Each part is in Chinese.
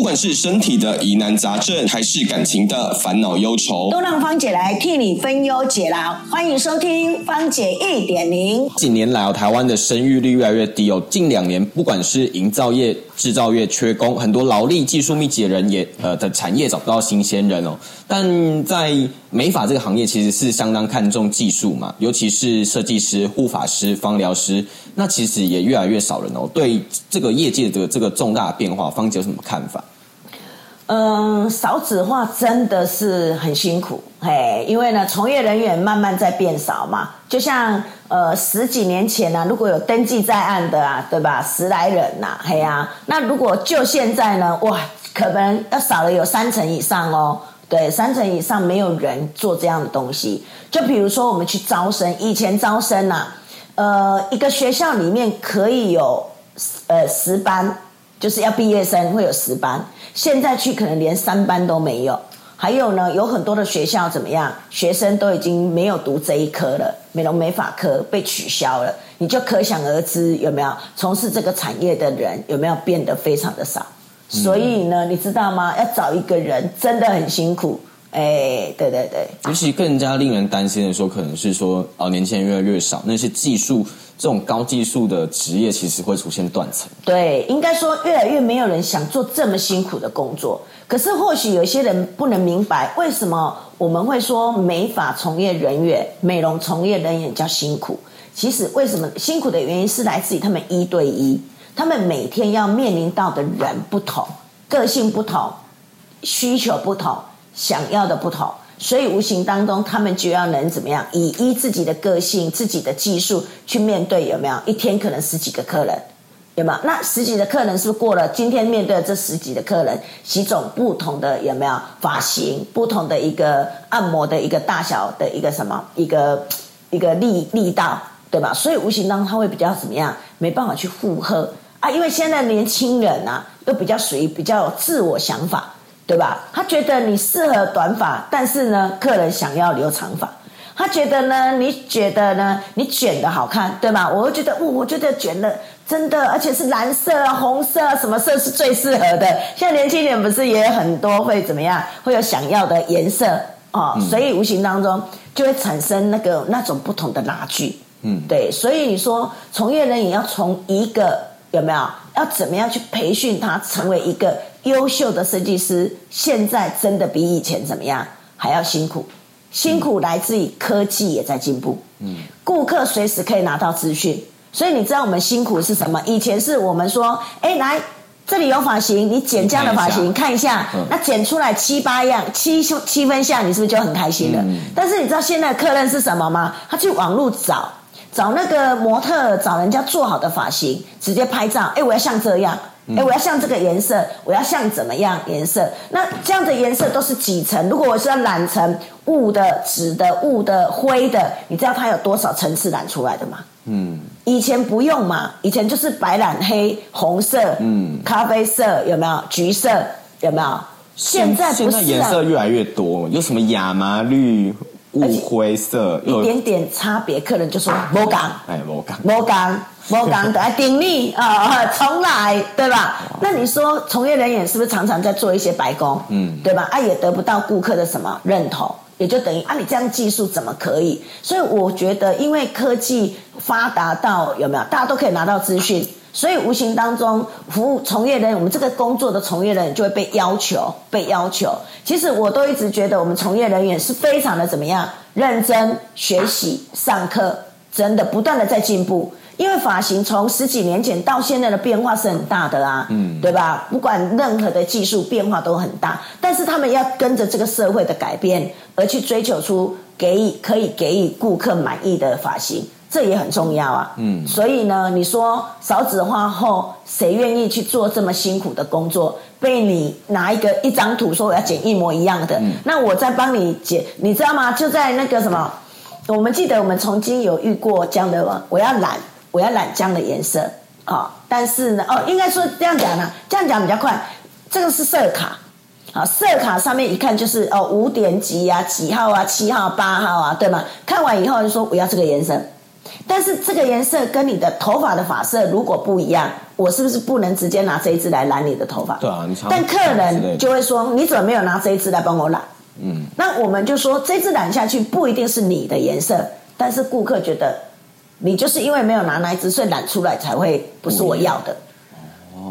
不管是身体的疑难杂症，还是感情的烦恼忧愁，都让芳姐来替你分忧解劳。欢迎收听芳姐一点零。近年来，台湾的生育率越来越低哦。近两年，不管是营造业、制造业缺工，很多劳力、技术密集的人也呃的产业找不到新鲜人哦。但在美发这个行业，其实是相当看重技术嘛，尤其是设计师、护发师、方疗师，那其实也越来越少人哦。对这个业界的这个重大变化，方姐有什么看法？嗯，少子化真的是很辛苦，嘿，因为呢，从业人员慢慢在变少嘛。就像呃十几年前呢，如果有登记在案的啊，对吧，十来人呐，嘿呀，那如果就现在呢，哇，可能要少了有三成以上哦，对，三成以上没有人做这样的东西。就比如说我们去招生，以前招生呐，呃，一个学校里面可以有呃十班。就是要毕业生会有十班，现在去可能连三班都没有。还有呢，有很多的学校怎么样？学生都已经没有读这一科了，美容美发科被取消了，你就可想而知有没有从事这个产业的人有没有变得非常的少。所以呢，你知道吗？要找一个人真的很辛苦。哎，对对对。尤其更加令人担心的说，可能是说哦，年轻人越来越少，那些技术。这种高技术的职业其实会出现断层。对，应该说越来越没有人想做这么辛苦的工作。可是或许有些人不能明白，为什么我们会说美发从业人员、美容从业人员叫辛苦？其实为什么辛苦的原因是来自于他们一对一，他们每天要面临到的人不同，个性不同，需求不同，想要的不同。所以无形当中，他们就要能怎么样，以依自己的个性、自己的技术去面对，有没有？一天可能十几个客人，有没有？那十几的客人是不是过了？今天面对这十几的客人，几种不同的有没有发型？不同的一个按摩的一个大小的一个什么？一个一个力力道，对吧？所以无形当中他会比较怎么样？没办法去负荷啊，因为现在年轻人啊，都比较属于比较有自我想法。对吧？他觉得你适合短发，但是呢，客人想要留长发。他觉得呢，你觉得呢，你卷的好看，对吗？我会觉得，哦，我觉得卷的真的，而且是蓝色啊、红色啊，什么色是最适合的？现在年轻人不是也很多会怎么样？会有想要的颜色哦，所以无形当中就会产生那个那种不同的拉锯。嗯，对，所以你说从业人也要从一个有没有？要怎么样去培训他成为一个？优秀的设计师现在真的比以前怎么样还要辛苦，辛苦来自于科技也在进步。嗯，顾客随时可以拿到资讯，所以你知道我们辛苦是什么？以前是我们说，哎，来这里有发型，你剪这样的发型看一下，那剪出来七八样七七分像，你是不是就很开心了？但是你知道现在客人是什么吗？他去网络找找那个模特，找人家做好的发型，直接拍照，哎，我要像这样。哎，我要像这个颜色，我要像怎么样颜色？那这样的颜色都是几层？如果我是要染成雾的、紫的、雾的、灰的，你知道它有多少层次染出来的吗？嗯，以前不用嘛，以前就是白染黑、红色、嗯、咖啡色，有没有？橘色有没有？现在现在颜色越来越多，有什么亚麻绿？雾灰色，一点点差别，客人就说摩港，哎，摩港，摩港，摩港的鼎力啊，重来，对吧？那你说从业人员是不是常常在做一些白工？嗯，对吧？啊，也得不到顾客的什么认同，也就等于啊，你这样技术怎么可以？所以我觉得，因为科技发达到有没有，大家都可以拿到资讯。所以无形当中，服务从业人员，我们这个工作的从业人员就会被要求，被要求。其实我都一直觉得，我们从业人员是非常的怎么样，认真学习、上课，真的不断的在进步。因为发型从十几年前到现在的变化是很大的啊，嗯，对吧？不管任何的技术变化都很大，但是他们要跟着这个社会的改变，而去追求出给予可以给予顾客满意的发型。这也很重要啊，嗯，所以呢，你说少子化后，谁愿意去做这么辛苦的工作？被你拿一个一张图说我要剪一模一样的，那我再帮你剪，你知道吗？就在那个什么，我们记得我们曾经有遇过这样的，我要染，我要染这样的颜色啊，但是呢，哦，应该说这样讲呢，这样讲比较快。这个是色卡，好，色卡上面一看就是哦五点几啊，几号啊，七号、八号啊，对吗？看完以后就说我要这个颜色。但是这个颜色跟你的头发的发色如果不一样，我是不是不能直接拿这一支来染你的头发？对啊，你但客人就会说，你怎么没有拿这一支来帮我染？嗯，那我们就说，这支染下去不一定是你的颜色，但是顾客觉得你就是因为没有拿那一支，所以染出来才会不是我要的。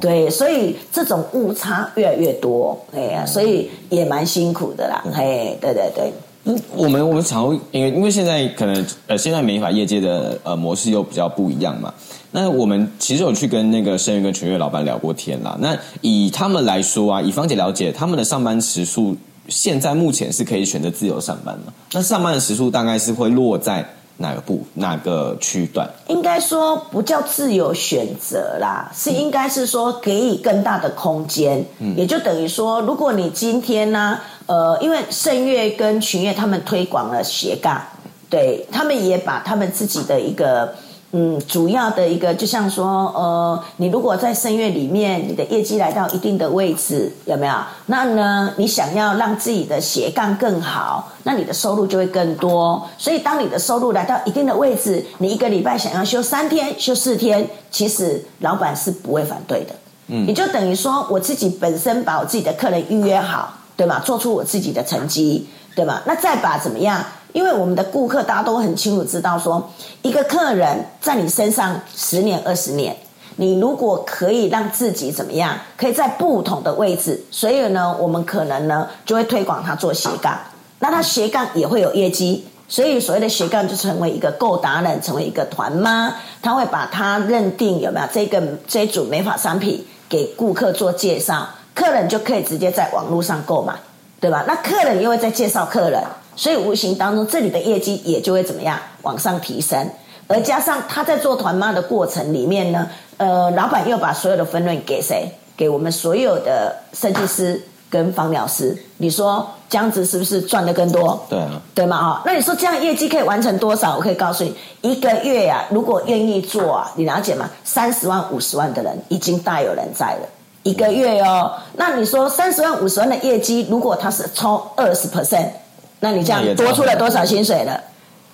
对，所以这种误差越来越多，哎呀，所以也蛮辛苦的啦。嘿，对对对，嗯，我们我们常会因为因为现在可能呃，现在美发业界的呃模式又比较不一样嘛。那我们其实有去跟那个盛源跟全月老板聊过天啦。那以他们来说啊，以芳姐了解，他们的上班时数现在目前是可以选择自由上班嘛？那上班的时数大概是会落在哪个部哪个区段？应该说不叫自由选择啦，是应该是说给予更大的空间，也就等于说，如果你今天呢，呃，因为盛月跟群月他们推广了斜杠，对他们也把他们自己的一个。嗯，主要的一个就像说，呃，你如果在声乐里面，你的业绩来到一定的位置，有没有？那呢，你想要让自己的斜杠更好，那你的收入就会更多。所以，当你的收入来到一定的位置，你一个礼拜想要休三天、休四天，其实老板是不会反对的。嗯，也就等于说，我自己本身把我自己的客人预约好，对吗？做出我自己的成绩，对吗？那再把怎么样？因为我们的顾客大家都很清楚知道，说一个客人在你身上十年、二十年，你如果可以让自己怎么样，可以在不同的位置，所以呢，我们可能呢就会推广他做斜杠，那他斜杠也会有业绩，所以所谓的斜杠就成为一个购达人，成为一个团妈，他会把他认定有没有这个这一组美发商品给顾客做介绍，客人就可以直接在网络上购买，对吧？那客人又会再介绍客人。所以无形当中，这里的业绩也就会怎么样往上提升，而加上他在做团妈的过程里面呢，呃，老板又把所有的分润给谁？给我们所有的设计师跟房疗师。你说这样子是不是赚的更多？对啊，对吗？啊，那你说这样业绩可以完成多少？我可以告诉你，一个月呀，如果愿意做啊，你了解吗？三十万、五十万的人已经大有人在了。一个月哦，那你说三十万、五十万的业绩，如果他是抽二十 percent。那你这样多出了多少薪水了，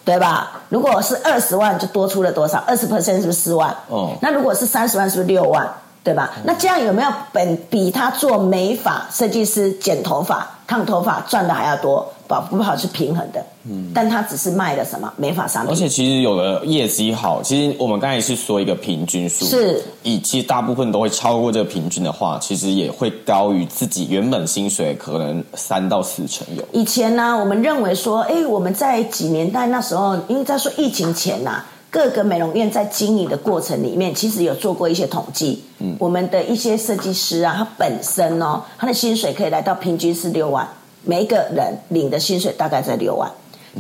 对吧？如果是二十万，就多出了多少？二十 percent 是不是四万？哦。那如果是三十万，是不是六万？对吧？那这样有没有本比他做美发设计师剪头发、烫头发赚的还要多？保不好是平衡的，嗯，但它只是卖了什么没法商品。而且其实有的业绩好，其实我们刚才是说一个平均数，是以其实大部分都会超过这个平均的话，其实也会高于自己原本薪水可能三到四成有。以前呢，我们认为说，哎，我们在几年代那时候，因为在说疫情前呐。各个美容院在经营的过程里面，其实有做过一些统计。嗯，我们的一些设计师啊，他本身哦，他的薪水可以来到平均是六万，每一个人领的薪水大概在六万。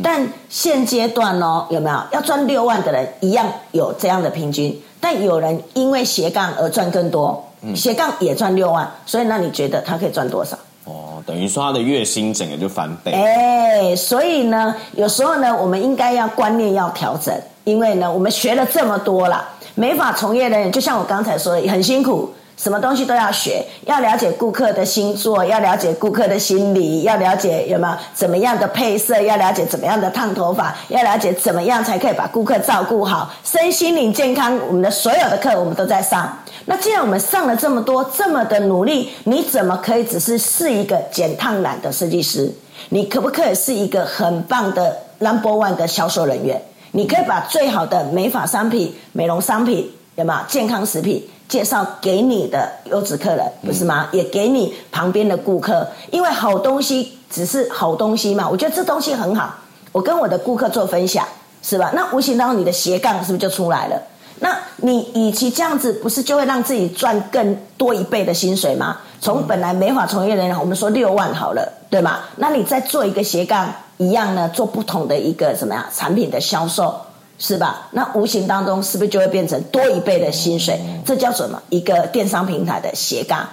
但现阶段哦，有没有要赚六万的人一样有这样的平均？但有人因为斜杠而赚更多，斜杠也赚六万，所以那你觉得他可以赚多少？哦，等于说他的月薪整个就翻倍。哎，所以呢，有时候呢，我们应该要观念要调整。因为呢，我们学了这么多了，美法从业人员就像我刚才说的，很辛苦，什么东西都要学，要了解顾客的星座，要了解顾客的心理，要了解有没有怎么样的配色，要了解怎么样的烫头发，要了解怎么样才可以把顾客照顾好，身心灵健康。我们的所有的课我们都在上。那既然我们上了这么多，这么的努力，你怎么可以只是是一个剪烫染的设计师？你可不可以是一个很棒的 number one 的销售人员？你可以把最好的美发商品、美容商品，有没有健康食品介绍给你的优质客人，不是吗？也给你旁边的顾客，因为好东西只是好东西嘛。我觉得这东西很好，我跟我的顾客做分享，是吧？那无形当中你的斜杠是不是就出来了？那你与其这样子，不是就会让自己赚更多一倍的薪水吗？从本来美法从业人员，我们说六万好了，对吗？那你再做一个斜杠。一样呢，做不同的一个什么呀产品的销售，是吧？那无形当中是不是就会变成多一倍的薪水？这叫什么？一个电商平台的斜杠，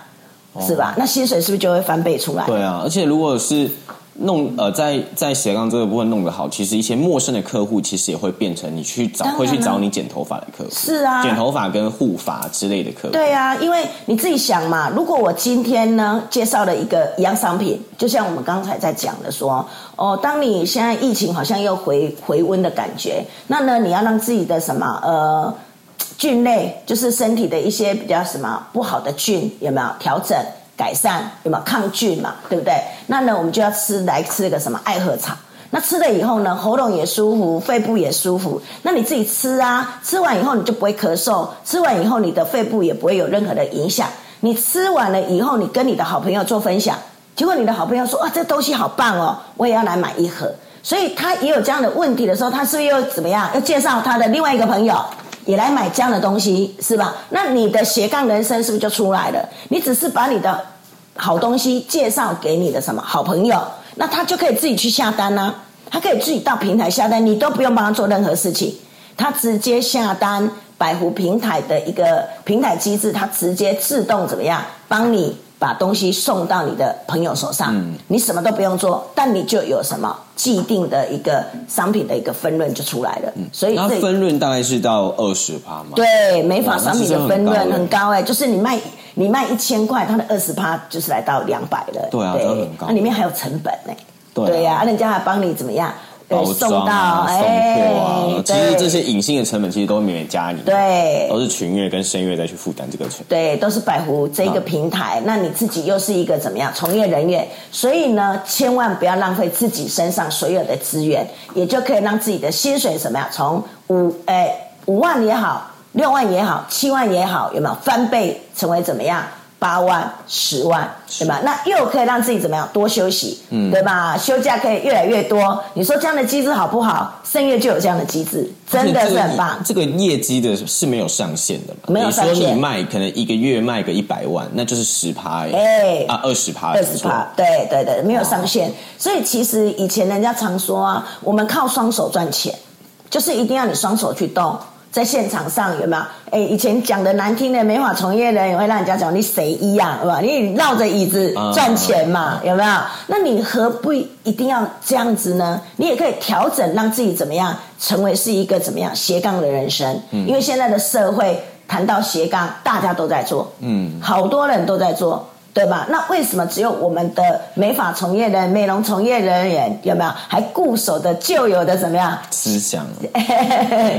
是吧？那薪水是不是就会翻倍出来？对啊，而且如果是弄呃，在在斜杠这个部分弄得好，其实一些陌生的客户，其实也会变成你去找会去找你剪头发的客户，是啊剪头发跟护发之类的客户。对啊，因为你自己想嘛，如果我今天呢介绍了一个一样商品，就像我们刚才在讲的说，哦，当你现在疫情好像又回回温的感觉，那呢你要让自己的什么呃菌类，就是身体的一些比较什么不好的菌有没有调整改善，有没有抗菌嘛，对不对？那呢我们就要吃来吃个什么艾禾草。那吃了以后呢，喉咙也舒服，肺部也舒服。那你自己吃啊，吃完以后你就不会咳嗽，吃完以后你的肺部也不会有任何的影响。你吃完了以后，你跟你的好朋友做分享，结果你的好朋友说：“哇，这东西好棒哦，我也要来买一盒。”所以他也有这样的问题的时候，他是不是又怎么样？要介绍他的另外一个朋友也来买这样的东西，是吧？那你的斜杠人生是不是就出来了？你只是把你的好东西介绍给你的什么好朋友，那他就可以自己去下单啦、他可以自己到平台下单，你都不用帮他做任何事情，他直接下单。百湖平台的一个平台机制，它直接自动怎么样帮你把东西送到你的朋友手上，你什么都不用做，但你就有什么既定的一个商品的一个分润就出来了。所以这然后分润大概是到二十趴嘛？对美发商品的的分润很高哎、就是你卖你卖一千块，它的二十趴就是来到两百了。对啊那里面还有成本呢、对啊呀、人家还帮你怎么样？呃包送到装啊、送哎货啊，其实这些隐性的成本其实都免免加你，对都是群月跟声月再去负担这个成本。对，都是百湖这个平台，那你自己又是一个怎么样从业人员，所以呢，千万不要浪费自己身上所有的资源，也就可以让自己的薪水怎么样，从五哎五万也好，六万也好，七万也好，有没有翻倍成为怎么样？八万、十万，对吧？那又可以让自己怎么样多休息，嗯对吧？休假可以越来越多。你说这样的机制好不好？盛月就有这样的机制，真的是很棒。这个业绩的是没有上限的嘛？没有上限你说你卖可能一个月卖个一百万，那就是十趴哎，哎啊二十趴，二十趴，对对对，没有上限。所以其实以前人家常说啊，我们靠双手赚钱，就是一定要你双手去动。在现场上有没有？哎，以前讲的难听的美发从业人也会让人家讲你谁一样，是吧？你绕着椅子嗯赚钱嘛，有没有？那你何不一定要这样子呢？你也可以调整，让自己怎么样，成为是一个怎么样斜杠的人生。因为现在的社会谈到斜杠，大家都在做，嗯，好多人都在做。对吧？那为什么只有我们的美发从业人、美容从业人员有没有还固守的旧有的怎么样？思想，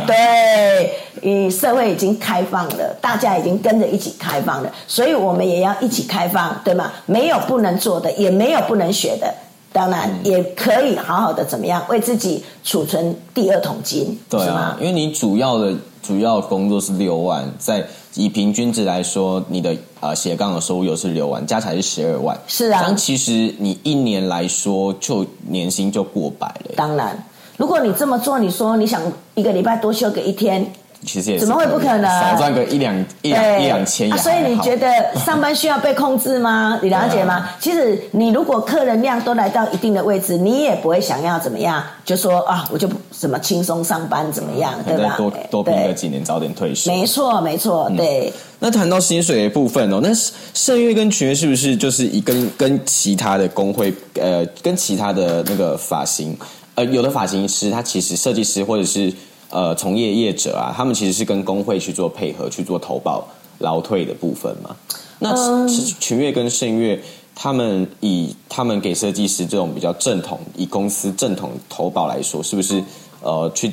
对，嗯，社会已经开放了，大家已经跟着一起开放了，所以我们也要一起开放，对吗？没有不能做的，也没有不能学的。当然也可以好好的怎么样为自己储存第二桶金，对啊？因为你主要的主要工作是六万，在以平均值来说，你的呃斜杠的收入又是六万，加起来是十二万，是啊。但其实你一年来说就年薪就过百了，当然，如果你这么做，你说你想一个礼拜多休个一天，其实也是怎么会不可能少赚个一两一两一两千所以你觉得上班需要被控制吗？你了解吗？其实你如果客人量都来到一定的位置，你也不会想要怎么样，就说啊，我就不什么轻松上班怎么样，对吧？多多拼个几年，早点退休。没错，没错，对。那谈到薪水的部分哦，那圣月跟群月是不是就是以跟跟其他的工会呃，跟其他的那个发型呃，有的发型师他其实设计师或者是呃从业业者啊，他们其实是跟工会去做配合，去做投保劳退的部分嘛。那嗯群月跟圣月。他们以他们给设计师这种比较正统，以公司正统投保来说，是不是呃去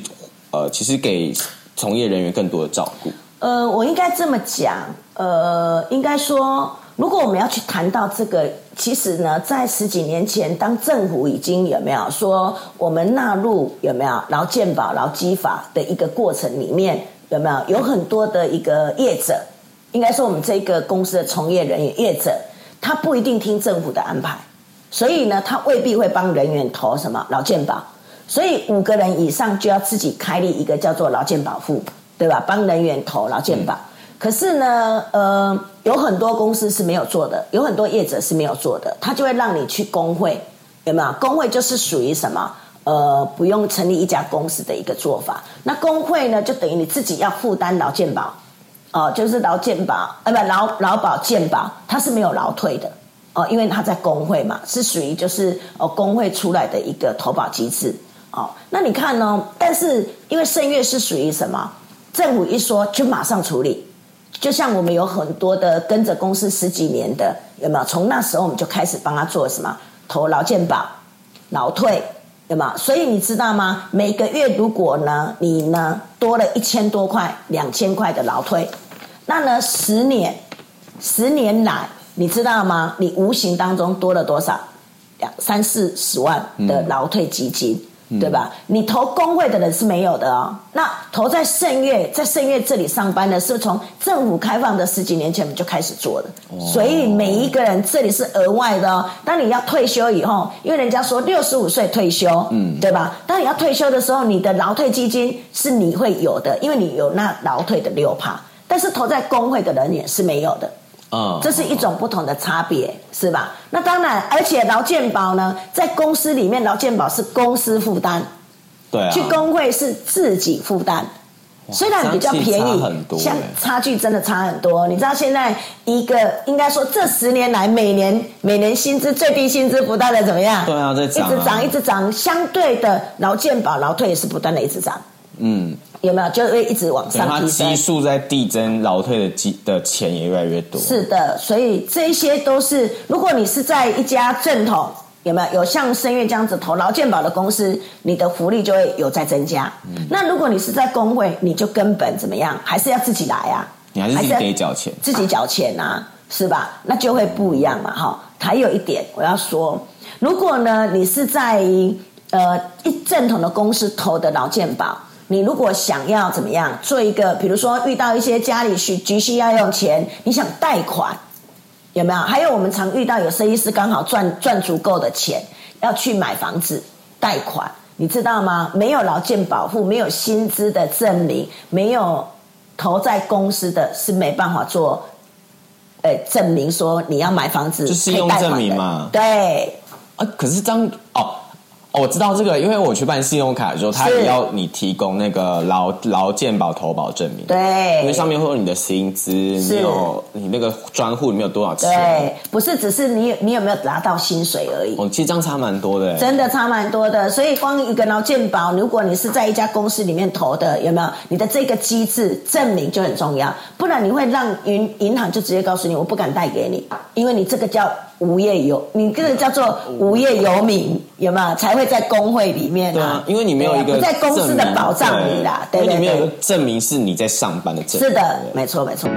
呃其实给从业人员更多的照顾？呃，我应该这么讲，呃，应该说，如果我们要去谈到这个，其实呢，在十几年前，当政府已经有没有说我们纳入有没有劳健保、劳基法的一个过程里面，有没有有很多的一个业者，应该说我们这个公司的从业人员业者，他不一定听政府的安排，所以呢，他未必会帮人员投什么劳健保。所以五个人以上就要自己开立一个叫做劳健保户，对吧？帮人员投劳健保。可是呢，呃，有很多公司是没有做的，有很多业者是没有做的，他就会让你去工会，有没有？工会就是属于什么？呃，不用成立一家公司的一个做法。那工会呢，就等于你自己要负担劳健保，哦、就是劳健保，呃，不劳劳保健保，它是没有劳退的。哦，因为他在工会嘛，是属于就是哦工会出来的一个投保机制哦。那你看呢？但是因为盛月是属于什么？政府一说就马上处理，就像我们有很多的跟着公司十几年的，有没有？从那时候我们就开始帮他做什么？投劳健保、劳退，有没有？所以你知道吗？每个月如果呢，你呢多了一千多块、两千块的劳退，那呢十年，十年来。你知道吗？你无形当中多了多少？两三四十万的劳退基金，对吧？你投工会的人是没有的哦。那投在盛月，在盛月这里上班的，是从政府开放的十几年前我们就开始做的。所以每一个人这里是额外的哦。当你要退休以后，因为人家说六十五岁退休，嗯，对吧？当你要退休的时候，你的劳退基金是你会有的，因为你有那劳退的六趴。但是投在工会的人也是没有的。嗯，这是一种不同的差别，是吧？那当然，而且劳健保呢，在公司里面，劳健保是公司负担，对，去工会是自己负担，虽然比较便宜，像差距真的差很多。你知道现在一个应该说这十年来每年每年薪资最低薪资不断的怎么样？对啊，在涨，一直涨一直涨，相对的劳健保劳退也是不断的一直涨。嗯。有没有就会一直往上提升？基数在递增，劳退的基的钱也越来越多。是的，所以这些都是，如果你是在一家正统，有没有有像深月这样子投劳健保的公司，你的福利就会有在增加。那如果你是在工会，你就根本怎么样，还是要自己来啊？你还是自己给缴钱，自己缴钱啊，是吧？那就会不一样嘛，哈。还有一点我要说，如果呢，你是在呃一正统的公司投的劳健保。你如果想要怎么样做一个，比如说遇到一些家里需急需要用钱，你想贷款，有没有？还有我们常遇到有设计师刚好赚赚足够的钱要去买房子贷款，你知道吗？没有劳健保护，没有薪资的证明，没有投在公司的是没办法做，呃，证明说你要买房子就是用证明嘛？对啊，可是张哦。我知道这个，因为我去办信用卡的时候，他也要你提供那个劳劳健保投保证明。对，因为上面会有你的薪资，你有你那个专户里面有多少钱。对，不是只是你你有没有拿到薪水而已。哦，其实这样差蛮多的。真的差蛮多的，所以光一个劳健保，如果你是在一家公司里面投的，有没有你的这个机制证明就很重要，不然你会让银银行就直接告诉你，我不敢贷给你，因为你这个叫。无业游，你这个叫做无业游民，有没有才会在工会里面啊，因为你没有一个在公司的保障里啦，对对对，你没有证明是你在上班的证。是的，没错没错。